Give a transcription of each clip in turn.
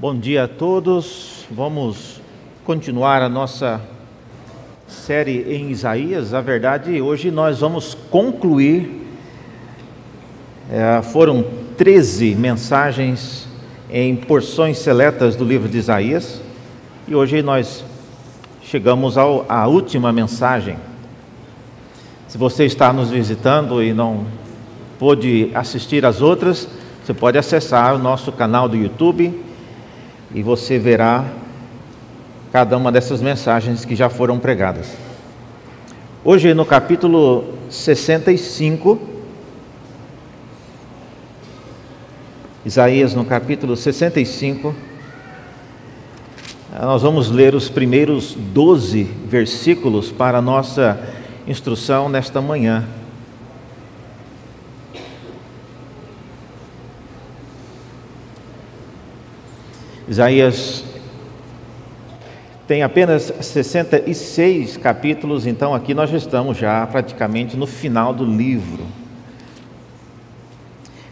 Bom dia a todos. Vamos continuar a nossa série em Isaías. A verdade, hoje nós vamos concluir. É, foram 13 mensagens em porções seletas do livro de Isaías e hoje nós chegamos ao, à última mensagem. Se você está nos visitando e não pôde assistir às outras, você pode acessar o nosso canal do YouTube e você verá cada uma dessas mensagens que já foram pregadas. Hoje, no capítulo 65, Isaías, no capítulo 65, nós vamos ler os primeiros 12 versículos para a nossa instrução nesta manhã. Isaías tem apenas 66 capítulos, então aqui nós estamos já praticamente no final do livro.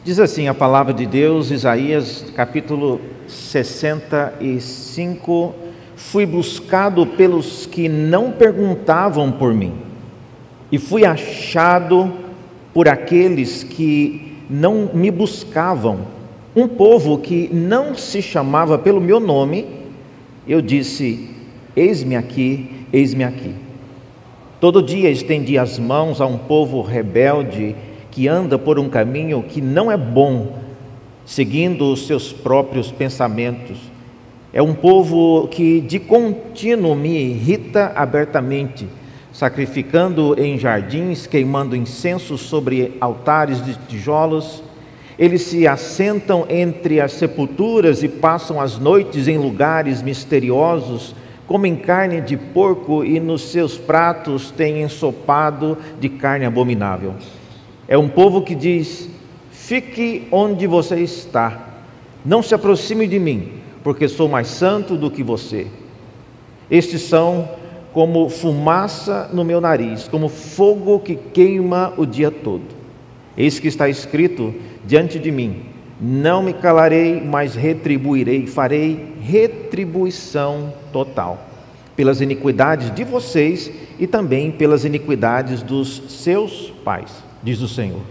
Diz assim a palavra de Deus, Isaías capítulo 65: Fui buscado pelos que não perguntavam por mim, e fui achado por aqueles que não me buscavam. Um povo que não se chamava pelo meu nome, eu disse: Eis-me aqui, eis-me aqui. Todo dia estendi as mãos a um povo rebelde que anda por um caminho que não é bom, seguindo os seus próprios pensamentos. É um povo que de contínuo me irrita abertamente, sacrificando em jardins, queimando incenso sobre altares de tijolos. Eles se assentam entre as sepulturas e passam as noites em lugares misteriosos comem carne de porco e nos seus pratos têm ensopado de carne abominável. É um povo que diz: fique onde você está, não se aproxime de mim, porque sou mais santo do que você. Estes são como fumaça no meu nariz, como fogo que queima o dia todo. Eis que está escrito diante de mim: não me calarei, mas retribuirei, farei retribuição total, pelas iniquidades de vocês e também pelas iniquidades dos seus pais, diz o Senhor.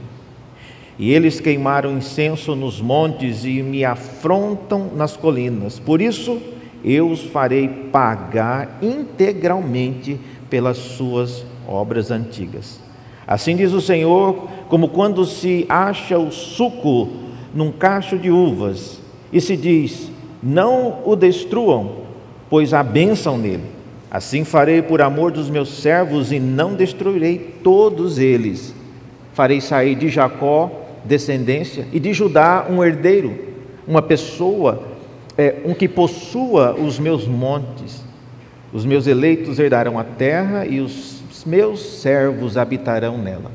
E eles queimaram incenso nos montes e me afrontam nas colinas. Por isso, eu os farei pagar integralmente pelas suas obras antigas. Assim diz o Senhor, como quando se acha o suco num cacho de uvas e se diz: Não o destruam, pois há bênção nele. Assim farei por amor dos meus servos e não destruirei todos eles. Farei sair de Jacó descendência e de Judá um herdeiro, uma pessoa, é, um que possua os meus montes. Os meus eleitos herdarão a terra e os meus servos habitarão nela.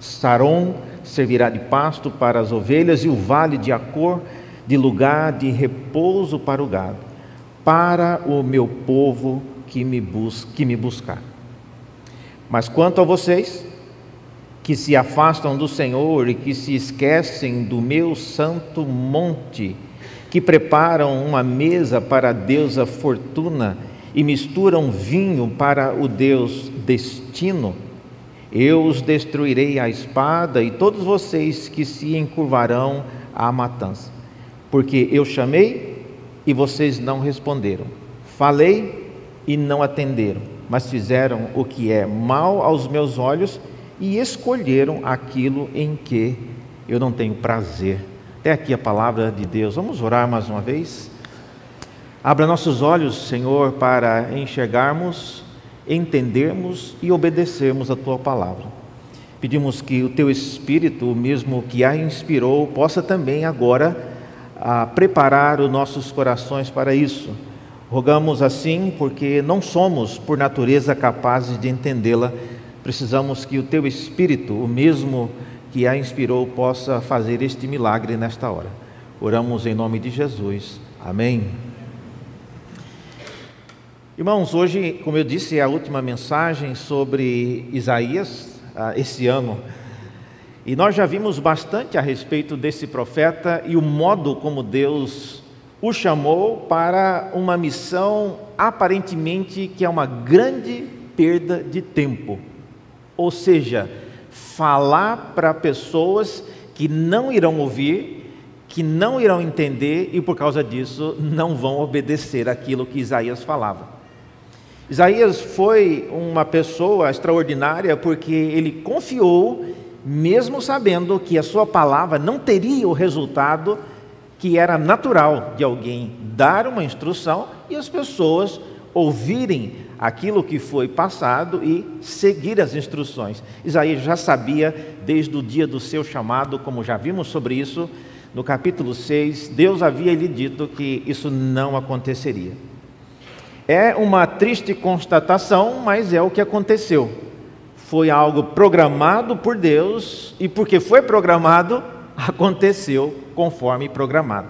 Saron servirá de pasto para as ovelhas e o vale de Acor de lugar de repouso para o gado, para o meu povo que me, bus que me buscar. Mas quanto a vocês, que se afastam do Senhor e que se esquecem do meu santo monte, que preparam uma mesa para a deusa Fortuna e misturam vinho para o Deus Destino, eu os destruirei à espada e todos vocês que se encurvarão à matança. Porque eu chamei e vocês não responderam. Falei e não atenderam, mas fizeram o que é mal aos meus olhos e escolheram aquilo em que eu não tenho prazer. Até aqui a palavra de Deus. Vamos orar mais uma vez? Abra nossos olhos, Senhor, para enxergarmos entendermos e obedecermos a tua palavra. Pedimos que o teu Espírito, o mesmo que a inspirou, possa também agora a ah, preparar os nossos corações para isso. Rogamos assim porque não somos, por natureza, capazes de entendê-la. Precisamos que o teu Espírito, o mesmo que a inspirou, possa fazer este milagre nesta hora. Oramos em nome de Jesus. Amém. Irmãos, hoje, como eu disse, é a última mensagem sobre Isaías ah, esse ano. E nós já vimos bastante a respeito desse profeta e o modo como Deus o chamou para uma missão aparentemente que é uma grande perda de tempo. Ou seja, falar para pessoas que não irão ouvir, que não irão entender e por causa disso não vão obedecer aquilo que Isaías falava. Isaías foi uma pessoa extraordinária porque ele confiou, mesmo sabendo que a sua palavra não teria o resultado que era natural de alguém dar uma instrução e as pessoas ouvirem aquilo que foi passado e seguir as instruções. Isaías já sabia desde o dia do seu chamado, como já vimos sobre isso no capítulo 6, Deus havia lhe dito que isso não aconteceria. É uma triste constatação, mas é o que aconteceu. Foi algo programado por Deus e porque foi programado, aconteceu conforme programado.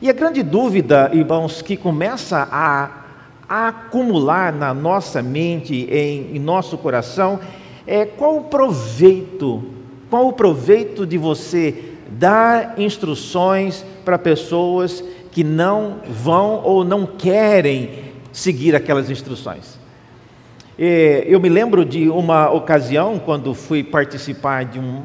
E a grande dúvida, irmãos, que começa a, acumular na nossa mente, em, em nosso coração, é qual o proveito, qual o proveito de você dar instruções para pessoas que não vão ou não querem seguir aquelas instruções. Eu me lembro de uma ocasião quando fui participar de um,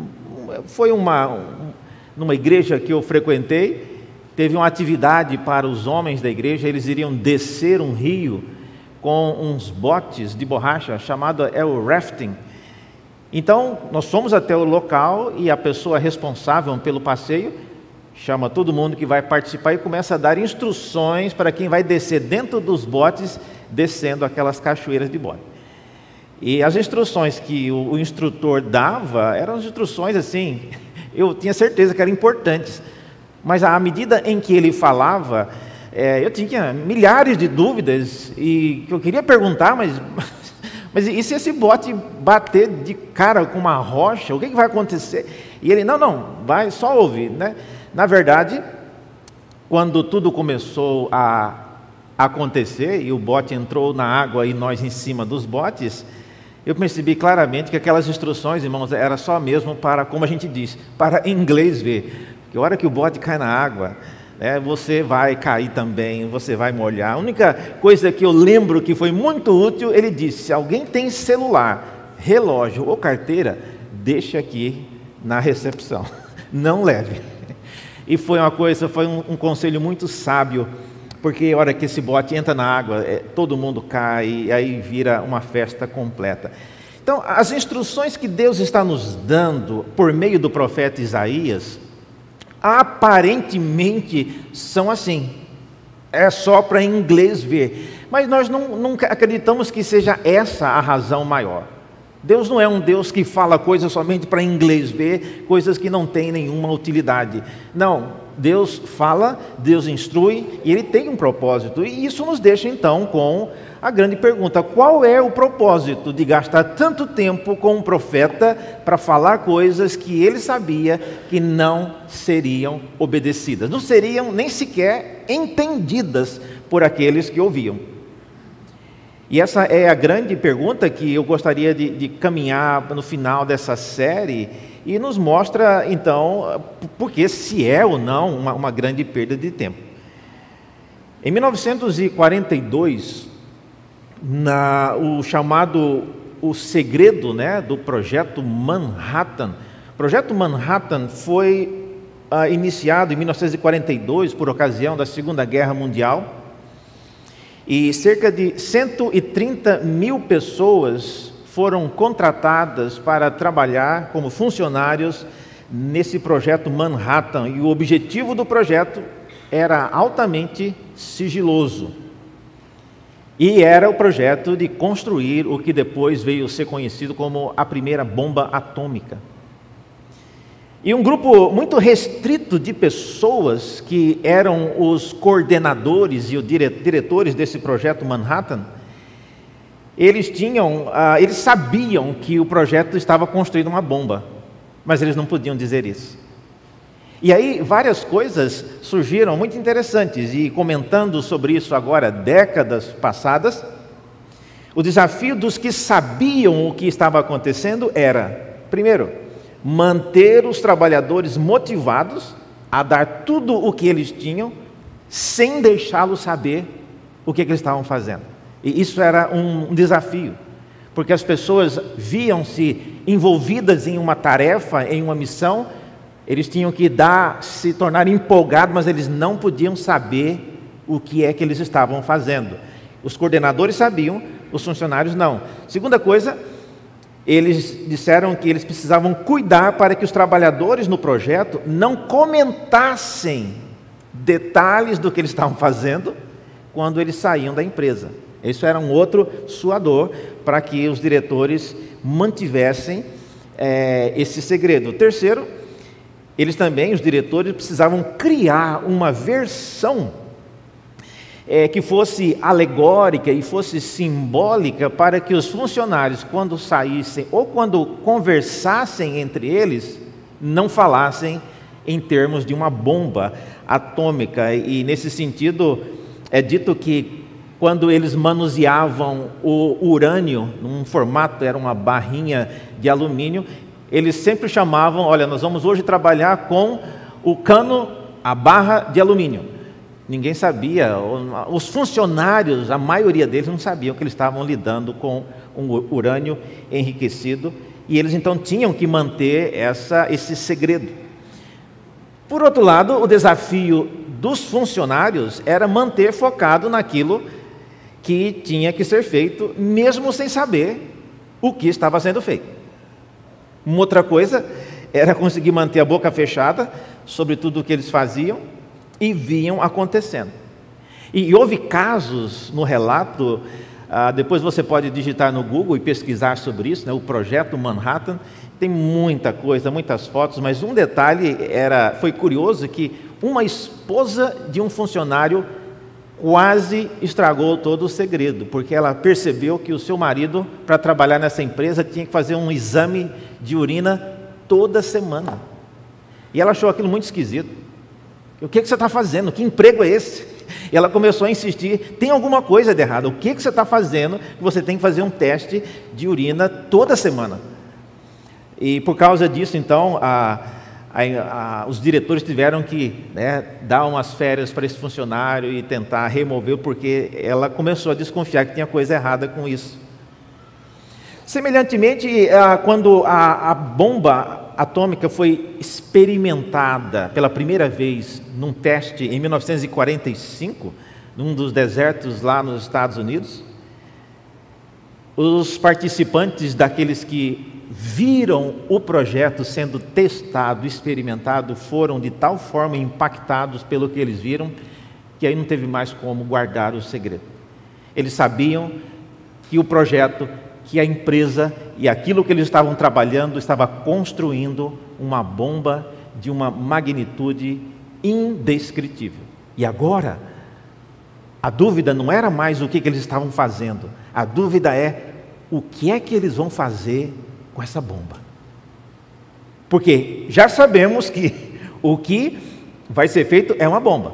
foi uma numa igreja que eu frequentei, teve uma atividade para os homens da igreja, eles iriam descer um rio com uns botes de borracha chamado é o rafting. Então, nós fomos até o local e a pessoa responsável pelo passeio chama todo mundo que vai participar e começa a dar instruções para quem vai descer dentro dos botes, descendo aquelas cachoeiras de bote. E as instruções que o, instrutor dava eram instruções assim, eu tinha certeza que eram importantes, mas à medida em que ele falava, é, eu tinha milhares de dúvidas e que eu queria perguntar, mas, mas e se esse bote bater de cara com uma rocha, o que, que vai acontecer? E ele, não, não, vai só ouvir, né? Na verdade, quando tudo começou a acontecer e o bote entrou na água e nós em cima dos botes, eu percebi claramente que aquelas instruções, irmãos, era só mesmo para, como a gente diz, para inglês ver. Que a hora que o bote cai na água, né, você vai cair também, você vai molhar. A única coisa que eu lembro que foi muito útil, ele disse: se alguém tem celular, relógio ou carteira, deixe aqui na recepção, não leve. E foi uma coisa, foi um, um conselho muito sábio, porque a hora que esse bote entra na água, é, todo mundo cai e aí vira uma festa completa. Então, as instruções que Deus está nos dando por meio do profeta Isaías, aparentemente são assim. É só para inglês ver. Mas nós não, nunca acreditamos que seja essa a razão maior. Deus não é um Deus que fala coisas somente para inglês ver, coisas que não têm nenhuma utilidade. Não, Deus fala, Deus instrui e Ele tem um propósito. E isso nos deixa então com a grande pergunta: qual é o propósito de gastar tanto tempo com um profeta para falar coisas que ele sabia que não seriam obedecidas, não seriam nem sequer entendidas por aqueles que ouviam? E essa é a grande pergunta que eu gostaria de, de, caminhar no final dessa série e nos mostra, então, porque se é ou não uma, uma grande perda de tempo. Em 1942, na, o chamado o segredo né, do projeto Manhattan. O projeto Manhattan foi ah, iniciado em 1942 por ocasião da Segunda Guerra Mundial e cerca de 130 mil pessoas foram contratadas para trabalhar como funcionários nesse projeto Manhattan. E o objetivo do projeto era altamente sigiloso. E era o projeto de construir o que depois veio ser conhecido como a primeira bomba atômica. E um grupo muito restrito de pessoas que eram os coordenadores e os diretores desse projeto Manhattan, eles tinham, ah, eles sabiam que o projeto estava construindo uma bomba, mas eles não podiam dizer isso. E aí várias coisas surgiram muito interessantes e comentando sobre isso agora, décadas passadas, o desafio dos que sabiam o que estava acontecendo era, primeiro, manter os trabalhadores motivados a dar tudo o que eles tinham sem deixá-los saber o que, que, eles estavam fazendo. E isso era um desafio, porque as pessoas viam-se envolvidas em uma tarefa, em uma missão, eles tinham que dar, se tornar empolgados, mas eles não podiam saber o que é que eles estavam fazendo. Os coordenadores sabiam, os funcionários não. Segunda coisa, eles disseram que eles precisavam cuidar para que os trabalhadores no projeto não comentassem detalhes do que eles estavam fazendo quando eles saíam da empresa. Isso era um outro suador para que os diretores mantivessem é, esse segredo. Terceiro, eles também, os diretores, precisavam criar uma versão é, que fosse alegórica e fosse simbólica para que os funcionários, quando saíssem ou quando conversassem entre eles, não falassem em termos de uma bomba atômica. E nesse sentido, é dito que quando eles manuseavam o urânio, num formato, era uma barrinha de alumínio, eles sempre chamavam: olha, nós vamos hoje trabalhar com o cano, a barra de alumínio. Ninguém sabia, os funcionários, a maioria deles não sabiam que eles estavam lidando com um urânio enriquecido e eles então tinham que manter essa, esse segredo. Por outro lado, o desafio dos funcionários era manter focado naquilo que tinha que ser feito, mesmo sem saber o que estava sendo feito. Uma outra coisa era conseguir manter a boca fechada sobre tudo o que eles faziam e viam acontecendo. E, houve casos no relato, ah, depois você pode digitar no Google e pesquisar sobre isso, né, o projeto Manhattan, tem muita coisa, muitas fotos, mas um detalhe era, foi curioso que uma esposa de um funcionário quase estragou todo o segredo, porque ela percebeu que o seu marido, para trabalhar nessa empresa, tinha que fazer um exame de urina toda semana. E ela achou aquilo muito esquisito. O que, que você está fazendo? Que emprego é esse? E ela começou a insistir: tem alguma coisa de errado. O que, que você está fazendo? Você tem que fazer um teste de urina toda semana. E por causa disso, então, a, a, a, os diretores tiveram que né, dar umas férias para esse funcionário e tentar remover, porque ela começou a desconfiar que tinha coisa errada com isso. Semelhantemente, quando a, a bomba atômica foi experimentada pela primeira vez num teste em 1945, num dos desertos lá nos Estados Unidos. Os participantes daqueles que viram o projeto sendo testado, experimentado, foram de tal forma impactados pelo que eles viram, que aí não teve mais como guardar o segredo. Eles sabiam que o projeto que a empresa e aquilo que eles estavam trabalhando estava construindo uma bomba de uma magnitude indescritível. E agora, a dúvida não era mais o que, eles estavam fazendo, a dúvida é o que é que eles vão fazer com essa bomba. Porque já sabemos que o que vai ser feito é uma bomba.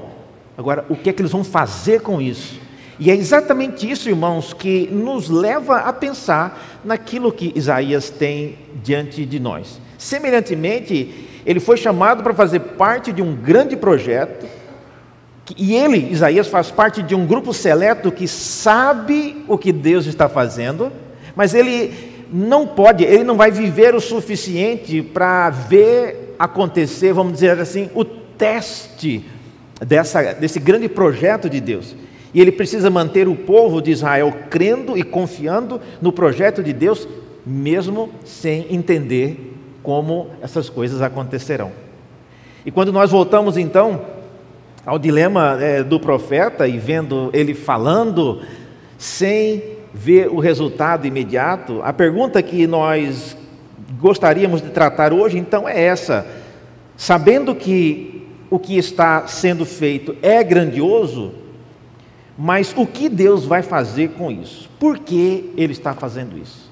Agora, o que é que eles vão fazer com isso? E é exatamente isso, irmãos, que nos leva a pensar naquilo que Isaías tem diante de nós. Semelhantemente, ele foi chamado para fazer parte de um grande projeto, e ele, Isaías, faz parte de um grupo seleto que sabe o que Deus está fazendo, mas ele não pode, ele não vai viver o suficiente para ver acontecer, vamos dizer assim, o teste dessa, desse grande projeto de Deus. E ele precisa manter o povo de Israel crendo e confiando no projeto de Deus, mesmo sem entender como essas coisas acontecerão. E quando nós voltamos então ao dilema é, do profeta e vendo ele falando sem ver o resultado imediato, a pergunta que nós gostaríamos de tratar hoje então é essa: sabendo que o que está sendo feito é grandioso, mas o que Deus vai fazer com isso? Por que Ele está fazendo isso?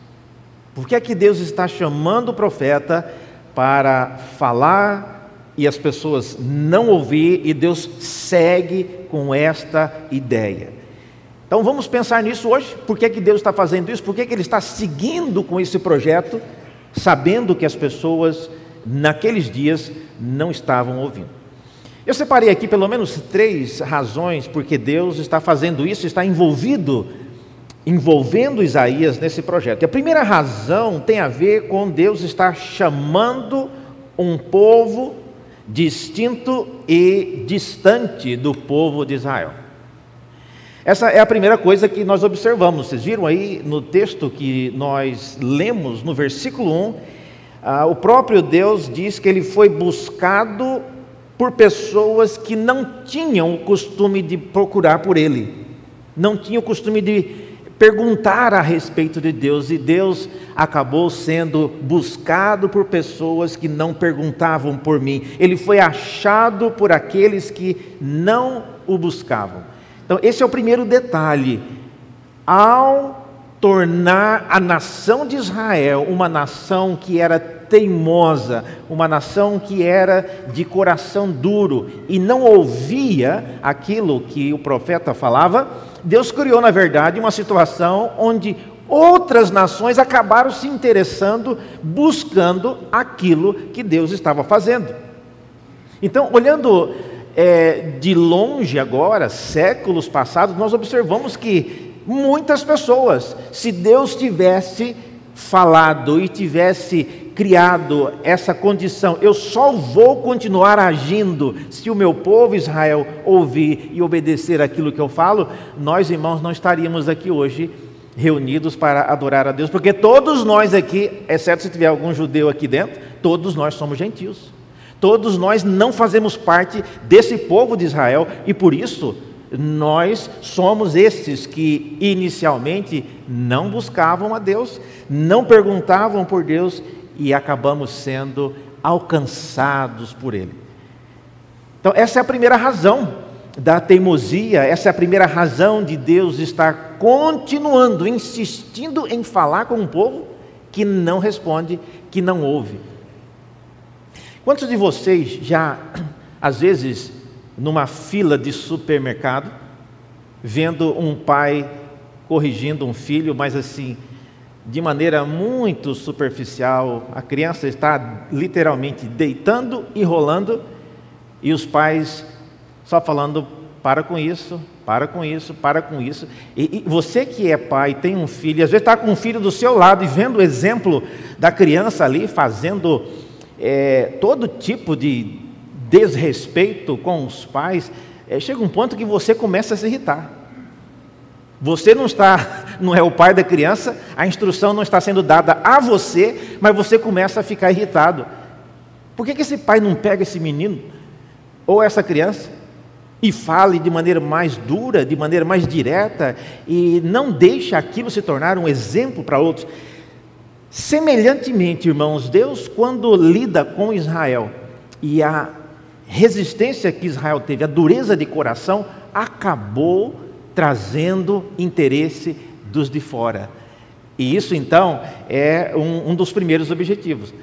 Por que é que Deus está chamando o profeta para falar e as pessoas não ouvir e Deus segue com esta ideia? Então vamos pensar nisso hoje. Por que, é que Deus está fazendo isso? Por que, é que Ele está seguindo com esse projeto, sabendo que as pessoas naqueles dias não estavam ouvindo? Eu separei aqui pelo menos três razões porque Deus está fazendo isso, está envolvido, envolvendo Isaías nesse projeto. E a primeira razão tem a ver com Deus estar chamando um povo distinto e distante do povo de Israel. Essa é a primeira coisa que nós observamos. Vocês viram aí no texto que nós lemos, no versículo 1, ah, o próprio Deus diz que ele foi buscado por pessoas que não tinham o costume de procurar por ele, não tinham o costume de perguntar a respeito de Deus, e Deus acabou sendo buscado por pessoas que não perguntavam por mim. Ele foi achado por aqueles que não o buscavam. Então, esse é o primeiro detalhe. Ao tornar a nação de Israel uma nação que era teimosa, uma nação que era de coração duro e não ouvia aquilo que o profeta falava, Deus criou, na verdade, uma situação onde outras nações acabaram se interessando, buscando aquilo que Deus estava fazendo. Então, olhando é, de longe agora, séculos passados, nós observamos que muitas pessoas, se Deus tivesse falado e tivesse criado essa condição, eu só vou continuar agindo se o meu povo Israel ouvir e obedecer aquilo que eu falo, nós irmãos não estaríamos aqui hoje reunidos para adorar a Deus, porque todos nós aqui, exceto se tiver algum judeu aqui dentro, todos nós somos gentios. Todos nós não fazemos parte desse povo de Israel e por isso nós somos esses que inicialmente não buscavam a Deus, não perguntavam por Deus e acabamos sendo alcançados por Ele. Então, essa é a primeira razão da teimosia, essa é a primeira razão de Deus estar continuando, insistindo em falar com um povo que não responde, que não ouve. Quantos de vocês já, às vezes, numa fila de supermercado, vendo um pai corrigindo um filho, mas assim, de maneira muito superficial, a criança está literalmente deitando e rolando, e os pais só falando: para com isso, para com isso, para com isso. E, e você que é pai, tem um filho, às vezes está com um filho do seu lado e vendo o exemplo da criança ali fazendo é, todo tipo de desrespeito com os pais, é, chega um ponto que você começa a se irritar. Você não está, não é o pai da criança, a instrução não está sendo dada a você, mas você começa a ficar irritado. Por que, que esse pai não pega esse menino ou essa criança e fale de maneira mais dura, de maneira mais direta e não deixa aquilo se tornar um exemplo para outros? Semelhantemente, irmãos, Deus, quando lida com Israel e a resistência que Israel teve, a dureza de coração, acabou trazendo interesse dos de fora. E isso, então, é um, um dos primeiros objetivos.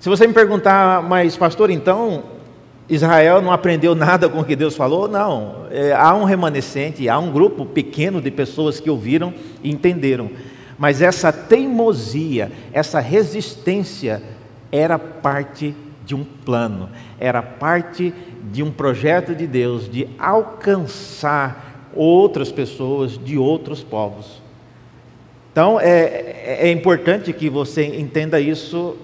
Se você me perguntar, mas, pastor, então, Israel não aprendeu nada com o que Deus falou? Não. É, há um remanescente, há um grupo pequeno de pessoas que ouviram e entenderam. Mas essa teimosia, essa resistência era parte de um plano, era parte de um projeto de Deus de alcançar outras pessoas de outros povos. Então é, é importante que você entenda isso,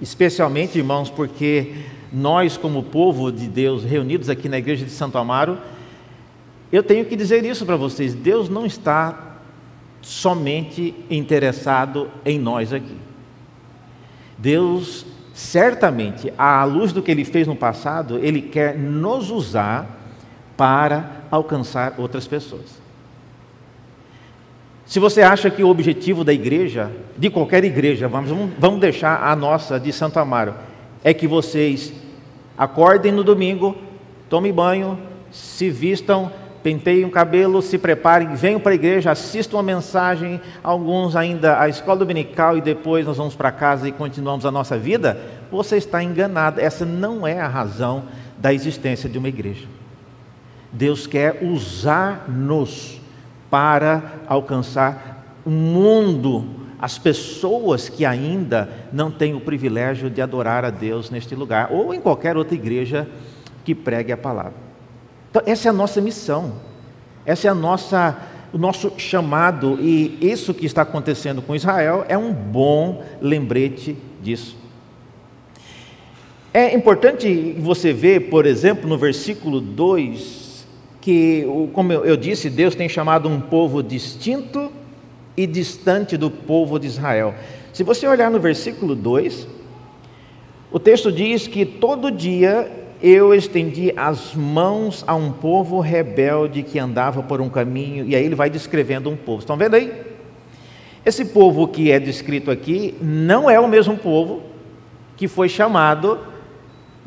especialmente, irmãos, porque nós, como povo de Deus, reunidos aqui na igreja de Santo Amaro, eu tenho que dizer isso para vocês: Deus não está somente interessado em nós aqui. Deus, certamente, à luz do que ele fez no passado, ele quer nos usar para alcançar outras pessoas. Se você acha que o objetivo da igreja, de qualquer igreja, vamos, vamos deixar a nossa de Santo Amaro, é que vocês acordem no domingo, tomem banho, se vistam penteiem o cabelo, se preparem, venham para a igreja, assistam uma mensagem, alguns ainda a escola dominical e depois nós vamos para casa e continuamos a nossa vida, você está enganado. Essa não é a razão da existência de uma igreja. Deus quer usar-nos para alcançar o mundo, as pessoas que ainda não têm o privilégio de adorar a Deus neste lugar, ou em qualquer outra igreja que pregue a palavra. Então, essa é a nossa missão, essa é a nossa, o nosso chamado, e isso que está acontecendo com Israel é um bom lembrete disso. É importante você ver, por exemplo, no versículo 2, que, como eu disse, Deus tem chamado um povo distinto e distante do povo de Israel. Se você olhar no versículo 2, o texto diz que todo dia eu estendi as mãos a um povo rebelde que andava por um caminho, e aí ele vai descrevendo um povo. Estão vendo aí? Esse povo que é descrito aqui não é o mesmo povo que foi chamado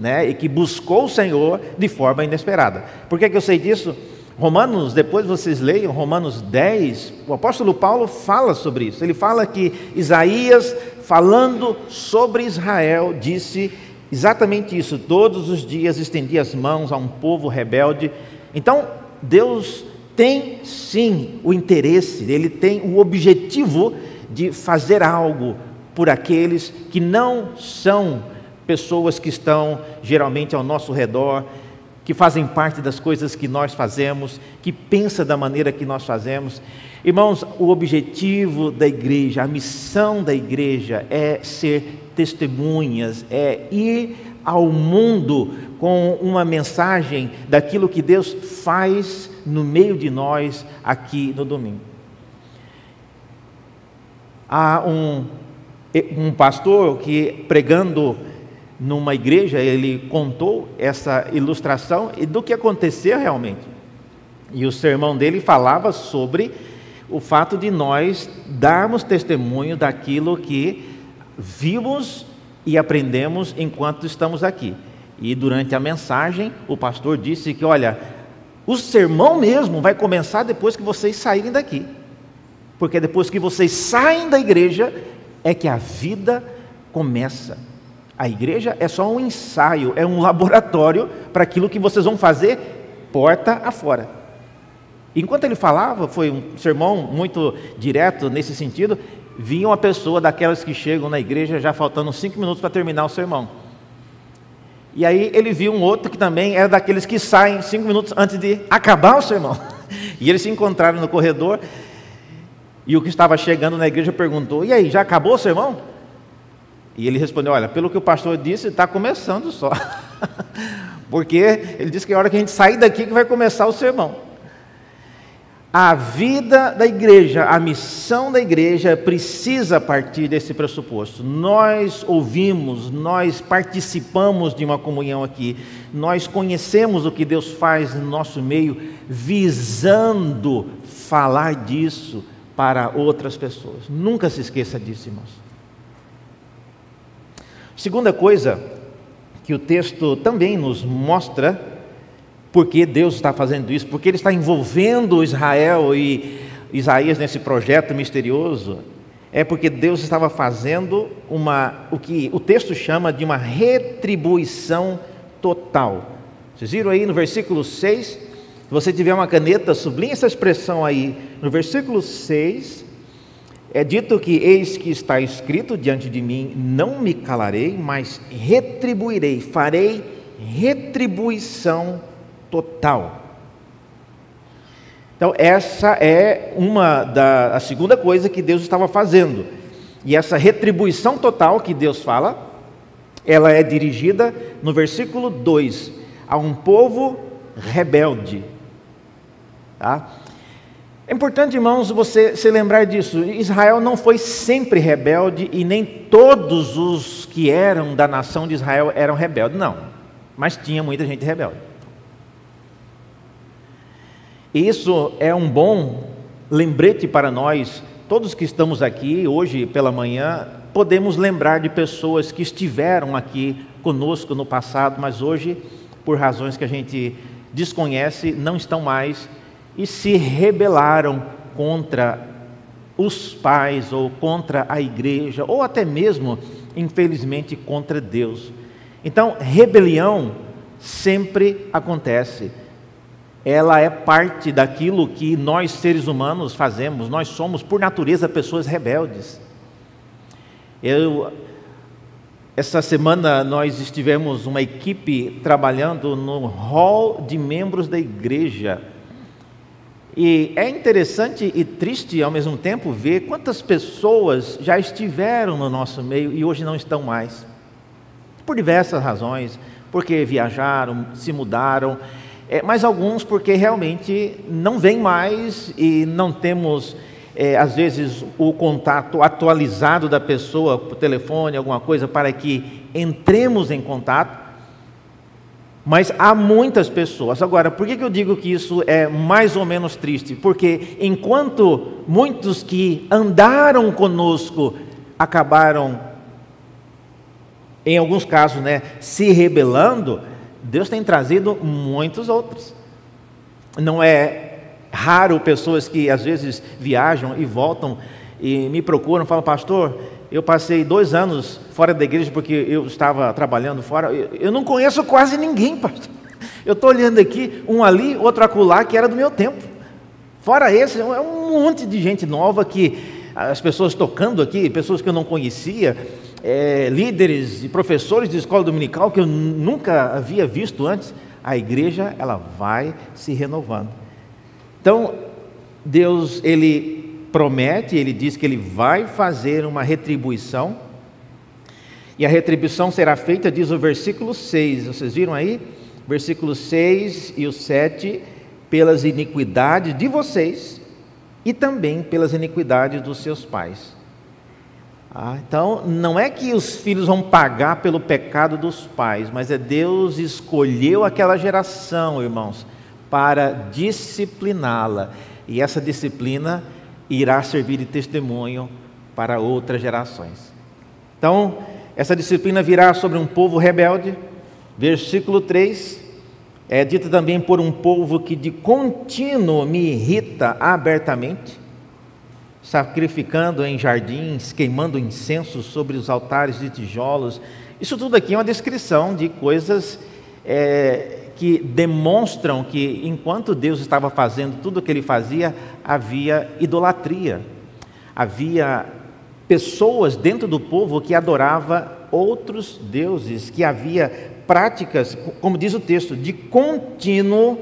né, e que buscou o Senhor de forma inesperada. Por que, que eu sei disso? Romanos, depois vocês leiam Romanos 10, o apóstolo Paulo fala sobre isso. Ele fala que Isaías, falando sobre Israel, disse exatamente isso: todos os dias estendia as mãos a um povo rebelde. Então, Deus tem sim o interesse, ele tem o objetivo de fazer algo por aqueles que não são pessoas que estão geralmente ao nosso redor, que fazem parte das coisas que nós fazemos, que pensa da maneira que nós fazemos. Irmãos, o objetivo da igreja, a missão da igreja é ser testemunhas, é ir ao mundo com uma mensagem daquilo que Deus faz no meio de nós aqui no domingo. Há um, um pastor que pregando numa igreja, ele contou essa ilustração e do que aconteceu realmente. E o sermão dele falava sobre o fato de nós darmos testemunho daquilo que vimos e aprendemos enquanto estamos aqui. E durante a mensagem, o pastor disse que, olha, o sermão mesmo vai começar depois que vocês saírem daqui. Porque depois que vocês saem da igreja, é que a vida começa. A igreja é só um ensaio, é um laboratório para aquilo que vocês vão fazer porta afora. Enquanto ele falava, foi um sermão muito direto nesse sentido, vinha uma pessoa daquelas que chegam na igreja já faltando cinco minutos para terminar o sermão. E aí ele viu um outro que também era daqueles que saem cinco minutos antes de acabar o sermão. E eles se encontraram no corredor e o que estava chegando na igreja perguntou: E aí, já acabou o sermão? E ele respondeu: Olha, pelo que o pastor disse, está começando só. Porque ele disse que é a hora que a gente sair daqui que vai começar o sermão. A vida da igreja, a missão da igreja precisa partir desse pressuposto. Nós ouvimos, nós participamos de uma comunhão aqui, nós conhecemos o que Deus faz no nosso meio, visando falar disso para outras pessoas. Nunca se esqueça disso, irmãos. Segunda coisa que o texto também nos mostra, porque Deus está fazendo isso, porque Ele está envolvendo Israel e Isaías nesse projeto misterioso, é porque Deus estava fazendo uma, o que o texto chama de uma retribuição total. Vocês viram aí no versículo 6? Se você tiver uma caneta, sublinhe essa expressão aí. No versículo 6, é dito que eis que está escrito diante de mim: não me calarei, mas retribuirei, farei retribuição total. Então, essa é uma da a segunda coisa que Deus estava fazendo. E essa retribuição total que Deus fala, ela é dirigida no versículo 2 a um povo rebelde. Tá? É importante, irmãos, você se lembrar disso. Israel não foi sempre rebelde e nem todos os que eram da nação de Israel eram rebeldes, não. Mas tinha muita gente rebelde. E isso é um bom lembrete para nós, todos que estamos aqui hoje pela manhã, podemos lembrar de pessoas que estiveram aqui conosco no passado, mas hoje, por razões que a gente desconhece, não estão mais e se rebelaram contra os pais ou contra a igreja, ou até mesmo, infelizmente, contra Deus. Então, rebelião sempre acontece. Ela é parte daquilo que nós seres humanos fazemos. Nós somos, por natureza, pessoas rebeldes. Eu Essa semana nós estivemos uma equipe trabalhando no hall de membros da igreja. E é interessante e triste ao mesmo tempo ver quantas pessoas já estiveram no nosso meio e hoje não estão mais. Por diversas razões, porque viajaram, se mudaram, é, mas alguns porque realmente não vêm mais e não temos é, às vezes, o contato atualizado da pessoa por telefone, alguma coisa, para que entremos em contato. Mas há muitas pessoas. Agora, por que, eu digo que isso é mais ou menos triste? Porque enquanto muitos que andaram conosco acabaram, em alguns casos, né, se rebelando, Deus tem trazido muitos outros. Não é raro pessoas que às vezes viajam e voltam e me procuram, falam, pastor, eu passei dois anos fora da igreja porque eu estava trabalhando fora. Eu não conheço quase ninguém, pastor. Eu estou olhando aqui, um ali, outro acolá, que era do meu tempo. Fora esse, é um monte de gente nova que as pessoas tocando aqui, pessoas que eu não conhecia, é, líderes e professores de escola dominical que eu nunca havia visto antes. A igreja, ela vai se renovando. Então, Deus, ele promete, ele diz que ele vai fazer uma retribuição, e a retribuição será feita, diz o versículo 6, vocês viram aí? Versículo 6 e o 7, pelas iniquidades de vocês e também pelas iniquidades dos seus pais. Ah, então, não é que os filhos vão pagar pelo pecado dos pais, mas é Deus escolheu aquela geração, irmãos, para discipliná-la. E essa disciplina irá servir de testemunho para outras gerações. Então, essa disciplina virá sobre um povo rebelde. Versículo 3 é dito também por um povo que de contínuo me irrita abertamente, sacrificando em jardins, queimando incenso sobre os altares de tijolos. Isso tudo aqui é uma descrição de coisas é, que demonstram que enquanto Deus estava fazendo tudo o que ele fazia, havia idolatria. Havia pessoas dentro do povo que adorava outros deuses, que havia práticas, como diz o texto, de contínuo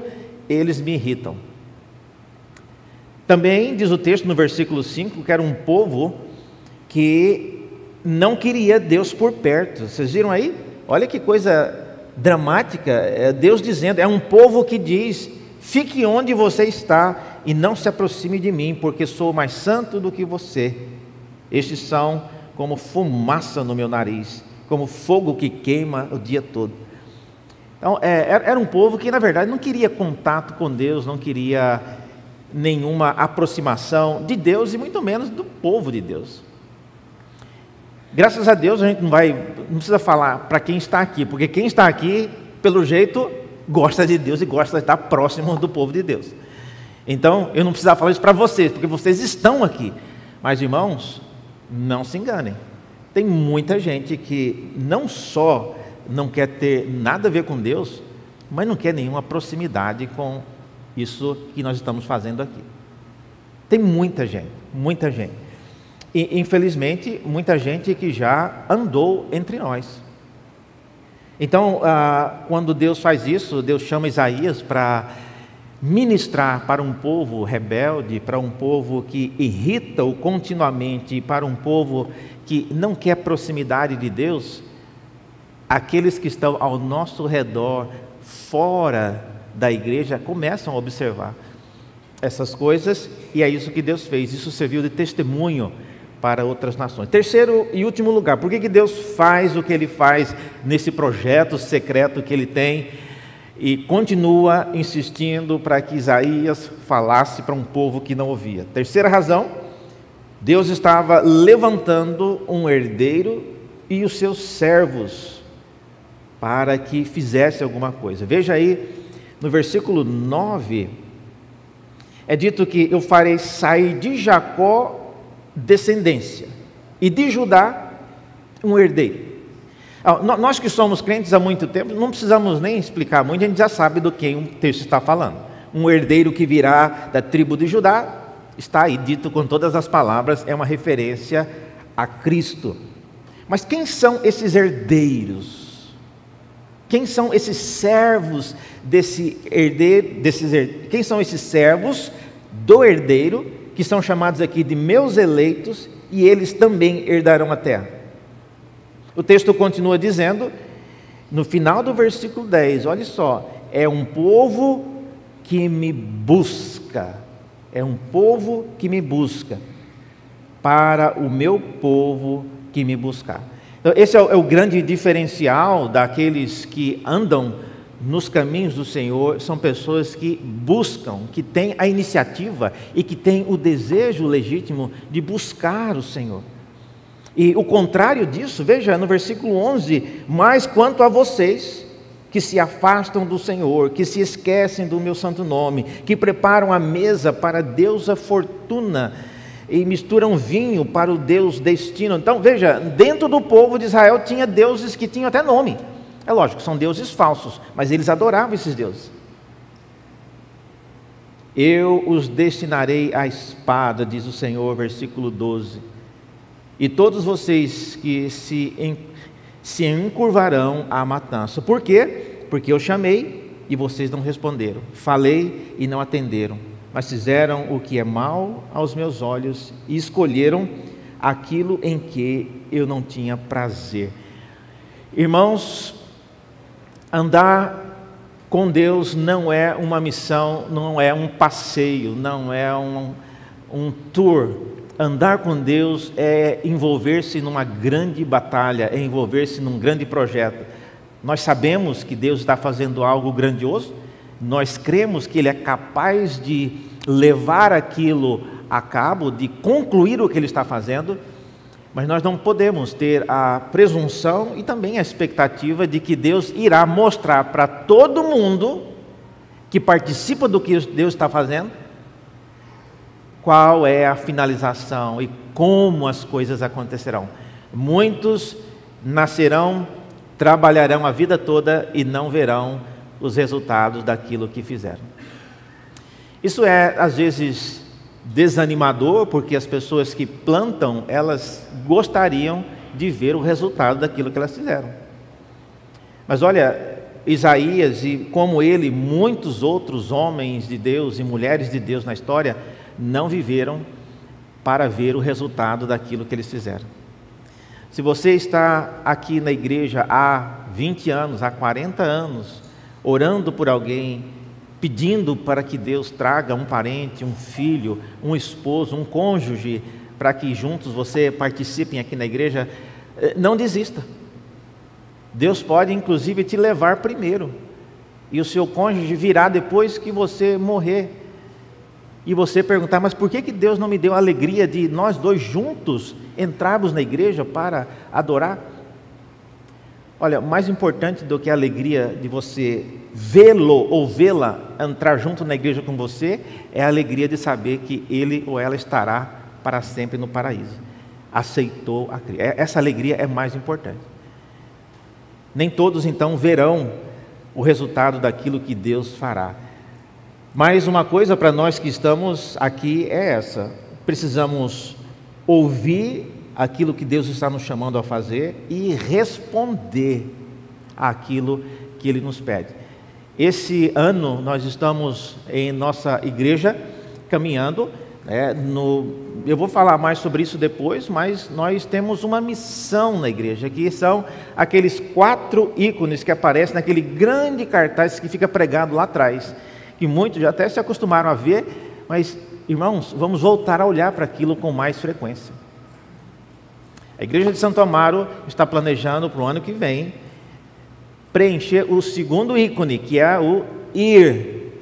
eles me irritam. Também diz o texto no versículo 5 que era um povo que não queria Deus por perto. Vocês viram aí? Olha que coisa dramática, é Deus dizendo, é um povo que diz: fique onde você está e não se aproxime de mim, porque sou mais santo do que você. Estes são como fumaça no meu nariz, como fogo que queima o dia todo. Então, é, era um povo que, na verdade, não queria contato com Deus, não queria nenhuma aproximação de Deus e muito menos do povo de Deus. Graças a Deus a gente não vai, não precisa falar para quem está aqui, porque quem está aqui, pelo jeito, gosta de Deus e gosta de estar próximo do povo de Deus. Então, eu não precisava falar isso para vocês, porque vocês estão aqui. Mas, irmãos, não se enganem. Tem muita gente que não só não quer ter nada a ver com Deus, mas não quer nenhuma proximidade com isso que nós estamos fazendo aqui. Tem muita gente, muita gente. E, infelizmente, muita gente que já andou entre nós. Então, ah, quando Deus faz isso, Deus chama Isaías para ministrar para um povo rebelde, para um povo que irrita-o continuamente, para um povo que não quer proximidade de Deus, aqueles que estão ao nosso redor, fora da igreja, começam a observar essas coisas e é isso que Deus fez. Isso serviu de testemunho para outras nações. Terceiro e último lugar, por que, que Deus faz o que Ele faz nesse projeto secreto que Ele tem e continua insistindo para que Isaías falasse para um povo que não ouvia? Terceira razão, Deus estava levantando um herdeiro e os seus servos para que fizesse alguma coisa. Veja aí no versículo 9, é dito que eu farei sair de Jacó descendência, e de Judá, um herdeiro. Ah, nós que somos crentes há muito tempo, não precisamos nem explicar muito, a gente já sabe do que o texto está falando. Um herdeiro que virá da tribo de Judá, está aí dito com todas as palavras, é uma referência a Cristo. Mas quem são esses herdeiros? Quem são esses servos desse herdeiro, desses? Quem são esses servos do herdeiro que são chamados aqui de meus eleitos e eles também herdarão a terra? O texto continua dizendo, no final do versículo 10, olha só, é um povo que me busca, é um povo que me busca, para o meu povo que me buscar. Então, esse é o, é o grande diferencial daqueles que andam nos caminhos do Senhor, são pessoas que buscam, que têm a iniciativa e que têm o desejo legítimo de buscar o Senhor. E o contrário disso, veja no versículo 11: Mas quanto a vocês, que se afastam do Senhor, que se esquecem do meu santo nome, que preparam a mesa para a deusa fortuna e misturam vinho para o deus destino. Então, veja, dentro do povo de Israel tinha deuses que tinham até nome. É lógico, são deuses falsos, mas eles adoravam esses deuses. Eu os destinarei à espada, diz o Senhor, versículo 12. E todos vocês que se se encurvarão à matança. Por quê? Porque eu chamei e vocês não responderam. Falei e não atenderam. Mas fizeram o que é mal aos meus olhos e escolheram aquilo em que eu não tinha prazer. Irmãos, andar com Deus não é uma missão, não é um passeio, não é um, um tour Andar com Deus é envolver-se numa grande batalha, é envolver-se num grande projeto. Nós sabemos que Deus está fazendo algo grandioso, nós cremos que Ele é capaz de levar aquilo a cabo, de concluir o que Ele está fazendo, mas nós não podemos ter a presunção e também a expectativa de que Deus irá mostrar para todo mundo que participa do que Deus está fazendo qual é a finalização e como as coisas acontecerão. Muitos nascerão, trabalharão a vida toda e não verão os resultados daquilo que fizeram. Isso é às vezes desanimador, porque as pessoas que plantam, elas gostariam de ver o resultado daquilo que elas fizeram. Mas olha, Isaías e como ele, muitos outros homens de Deus e mulheres de Deus na história, não viveram para ver o resultado daquilo que eles fizeram. Se você está aqui na igreja há 20 anos, há 40 anos, orando por alguém, pedindo para que Deus traga um parente, um filho, um esposo, um cônjuge, para que juntos você participem aqui na igreja, eh, não desista. Deus pode inclusive te levar primeiro, e o seu cônjuge virá depois que você morrer e você perguntar, mas por que, que Deus não me deu a alegria de nós dois juntos entrarmos na igreja para adorar? Olha, mais importante do que a alegria de você vê-lo ou vê-la entrar junto na igreja com você, é a alegria de saber que ele ou ela estará para sempre no paraíso. Aceitou a Cristo. É, essa alegria é mais importante. Nem todos então verão o resultado daquilo que Deus fará. Mas uma coisa para nós que estamos aqui é essa: precisamos ouvir aquilo que Deus está nos chamando a fazer e responder àquilo que Ele nos pede. Esse ano nós estamos em nossa igreja caminhando. Né, no, eu vou falar mais sobre isso depois, mas nós temos uma missão na igreja, que são aqueles quatro ícones que aparecem naquele grande cartaz que fica pregado lá atrás que muitos já até se acostumaram a ver, mas irmãos, vamos voltar a olhar para aquilo com mais frequência. A igreja de Santo Amaro está planejando para o ano que vem preencher o segundo ícone, que é o ir.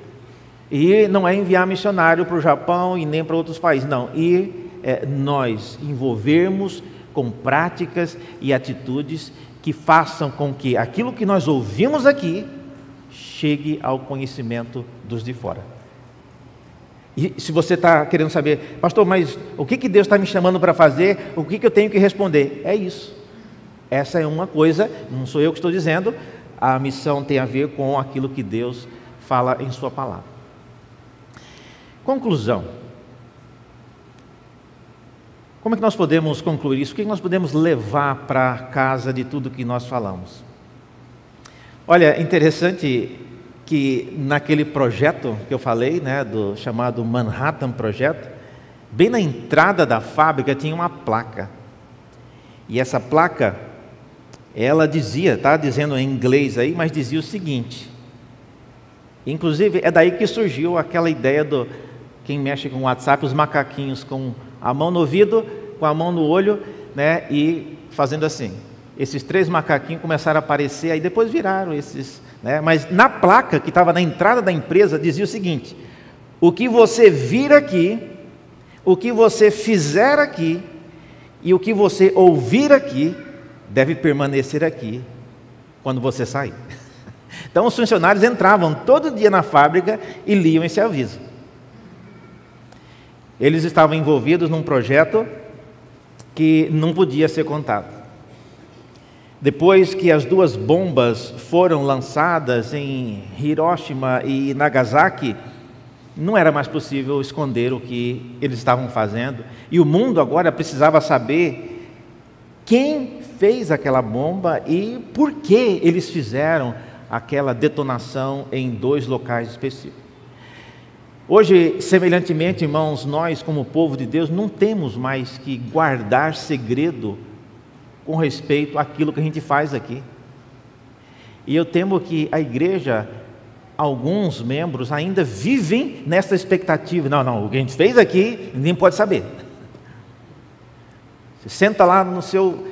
Ir não é enviar missionário para o Japão e nem para outros países, não. Ir é nós envolvermos com práticas e atitudes que façam com que aquilo que nós ouvimos aqui chegue ao conhecimento dos de fora. E se você está querendo saber, pastor, mas o que, que Deus está me chamando para fazer? O que, que eu tenho que responder? É isso. Essa é uma coisa, não sou eu que estou dizendo, a missão tem a ver com aquilo que Deus fala em Sua palavra. Conclusão. Como é que nós podemos concluir isso? O que nós podemos levar para casa de tudo que nós falamos? Olha, interessante que naquele projeto que eu falei, né, do chamado Manhattan Project, bem na entrada da fábrica tinha uma placa. E essa placa, ela dizia, tá dizendo em inglês aí, mas dizia o seguinte: Inclusive, é daí que surgiu aquela ideia do quem mexe com o WhatsApp, os macaquinhos com a mão no ouvido, com a mão no olho, né, e fazendo assim. Esses três macaquinhos começaram a aparecer, aí depois viraram esses. Né, mas na placa que estava na entrada da empresa dizia o seguinte: o que você vir aqui, o que você fizer aqui e o que você ouvir aqui deve permanecer aqui quando você sair. Então os funcionários entravam todo dia na fábrica e liam esse aviso. Eles estavam envolvidos num projeto que não podia ser contado. Depois que as duas bombas foram lançadas em Hiroshima e Nagasaki, não era mais possível esconder o que eles estavam fazendo, e o mundo agora precisava saber quem fez aquela bomba e por que eles fizeram aquela detonação em dois locais específicos. Hoje, semelhantemente, irmãos, nós, como povo de Deus, não temos mais que guardar segredo com respeito àquilo que a gente faz aqui. E eu temo que a igreja, alguns membros, ainda vivem nessa expectativa. Não, não, o que a gente fez aqui, ninguém pode saber. Você senta lá no seu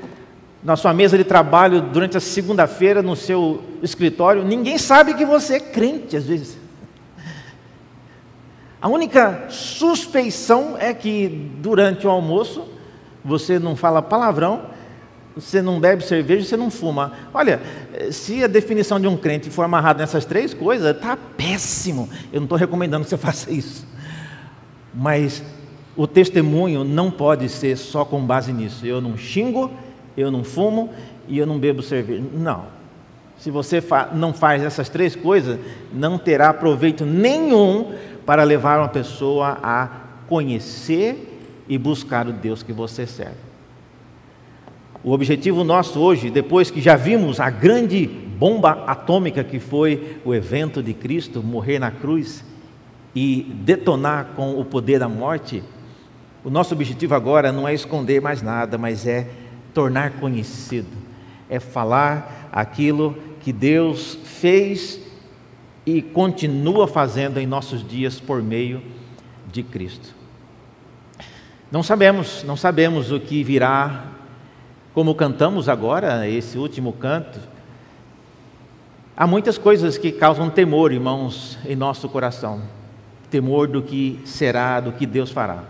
na sua mesa de trabalho durante a segunda-feira no seu escritório, ninguém sabe que você é crente às vezes. A única suspeição é que durante o almoço você não fala palavrão, você não bebe cerveja, você não fuma. Olha, se a definição de um crente for amarrada nessas três coisas, está péssimo. Eu não estou recomendando que você faça isso. Mas o testemunho não pode ser só com base nisso. Eu não xingo, eu não fumo e eu não bebo cerveja. Não. Se você não faz essas três coisas, não terá proveito nenhum para levar uma pessoa a conhecer e buscar o Deus que você serve. O objetivo nosso hoje, depois que já vimos a grande bomba atômica que foi o evento de Cristo morrer na cruz e detonar com o poder da morte, o nosso objetivo agora não é esconder mais nada, mas é tornar conhecido, é falar aquilo que Deus fez e continua fazendo em nossos dias por meio de Cristo. Não sabemos, não sabemos o que virá, como cantamos agora, esse último canto. Há muitas coisas que causam temor, irmãos, em nosso coração. Temor do que será, do que Deus fará.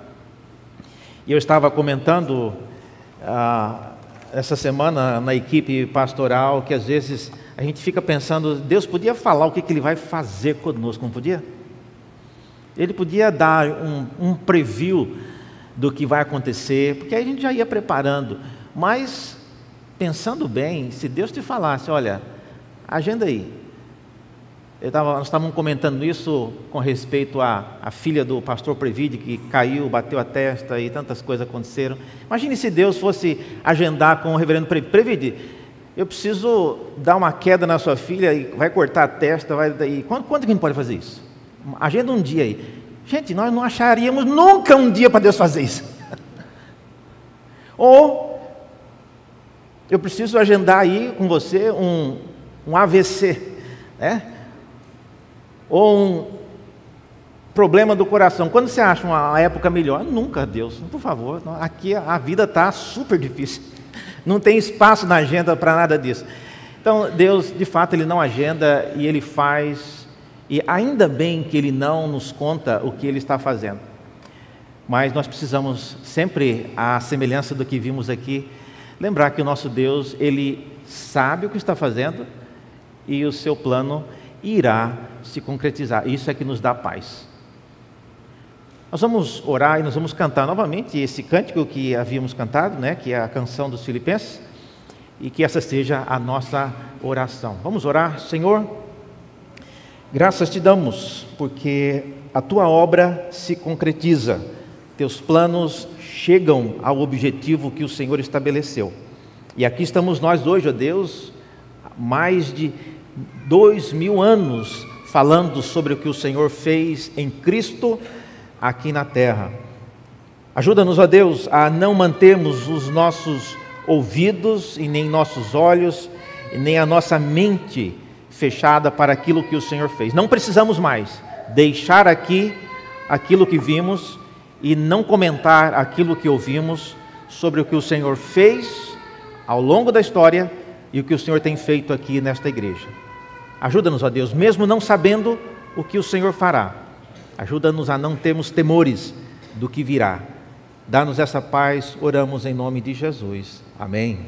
E eu estava comentando ah, essa semana na equipe pastoral que às vezes a gente fica pensando, Deus podia falar o que, que Ele vai fazer conosco, não podia? Ele podia dar um, um preview do que vai acontecer, porque aí a gente já ia preparando. Mas, pensando bem, se Deus te falasse, olha, agenda aí, Tava, nós estávamos comentando isso com respeito à, à filha do pastor Previde, que caiu, bateu a testa e tantas coisas aconteceram. Imagine se Deus fosse agendar com o reverendo Previde. Eu preciso dar uma queda na sua filha e vai cortar a testa. Vai, e quanto, quanto que a gente pode fazer isso? Agenda um dia aí. Gente, nós não acharíamos nunca um dia para Deus fazer isso. Ou eu preciso agendar aí com você um, um AVC, né? ou um problema do coração. Quando você acha uma época melhor? Nunca, Deus, por favor. Aqui a vida está super difícil. Não tem espaço na agenda para nada disso. Então, Deus, de fato, Ele não agenda e Ele faz, e ainda bem que Ele não nos conta o que Ele está fazendo. Mas nós precisamos sempre, à semelhança do que vimos aqui, lembrar que o nosso Deus, Ele sabe o que está fazendo e o seu plano irá se concretizar. Isso é que nos dá paz. Nós vamos orar e nós vamos cantar novamente esse cântico que havíamos cantado, né, que é a canção dos Filipenses, e que essa seja a nossa oração. Vamos orar, Senhor. Graças te damos, porque a tua obra se concretiza teus planos chegam ao objetivo que o Senhor estabeleceu. E aqui estamos nós hoje, ó Deus, mais de dois mil anos falando sobre o que o Senhor fez em Cristo aqui na terra. Ajuda-nos, ó Deus, a não mantermos os nossos ouvidos e nem nossos olhos e nem a nossa mente fechada para aquilo que o Senhor fez. Não precisamos mais deixar aqui aquilo que vimos e não comentar aquilo que ouvimos sobre o que o Senhor fez ao longo da história e o que o Senhor tem feito aqui nesta igreja. Ajuda-nos, ó Deus, mesmo não sabendo o que o Senhor fará. Ajuda-nos a não termos temores do que virá. Dá-nos essa paz, oramos em nome de Jesus. Amém.